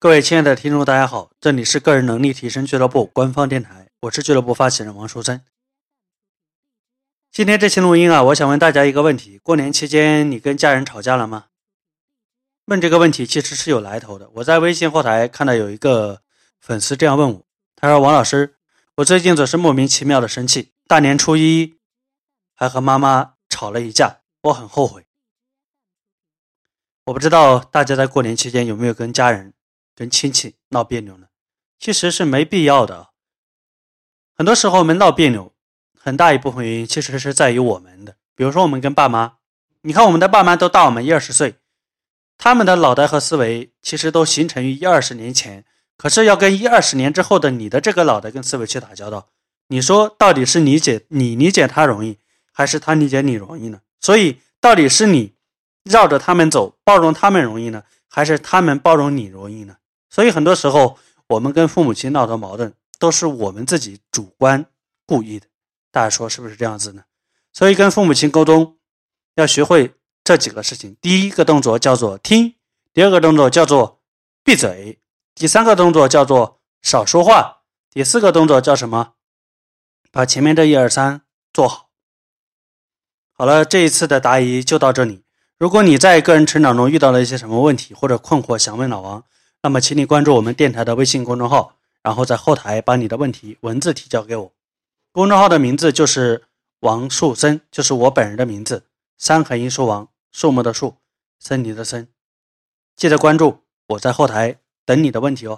各位亲爱的听众，大家好，这里是个人能力提升俱乐部官方电台，我是俱乐部发起人王书珍。今天这期录音啊，我想问大家一个问题：过年期间你跟家人吵架了吗？问这个问题其实是有来头的。我在微信后台看到有一个粉丝这样问我，他说：“王老师，我最近总是莫名其妙的生气，大年初一还和妈妈吵了一架，我很后悔。”我不知道大家在过年期间有没有跟家人？跟亲戚闹别扭呢，其实是没必要的。很多时候我们闹别扭，很大一部分原因其实是在于我们的。比如说我们跟爸妈，你看我们的爸妈都大我们一二十岁，他们的脑袋和思维其实都形成于一二十年前。可是要跟一二十年之后的你的这个脑袋跟思维去打交道，你说到底是理解你理解他容易，还是他理解你容易呢？所以到底是你绕着他们走，包容他们容易呢，还是他们包容你容易呢？所以很多时候，我们跟父母亲闹的矛盾，都是我们自己主观故意的。大家说是不是这样子呢？所以跟父母亲沟通，要学会这几个事情。第一个动作叫做听，第二个动作叫做闭嘴，第三个动作叫做少说话，第四个动作叫什么？把前面这一二三做好。好了，这一次的答疑就到这里。如果你在个人成长中遇到了一些什么问题或者困惑，想问老王。那么，请你关注我们电台的微信公众号，然后在后台把你的问题文字提交给我。公众号的名字就是王树森，就是我本人的名字。三横一竖王，树木的树，森林的森。记得关注，我在后台等你的问题哦。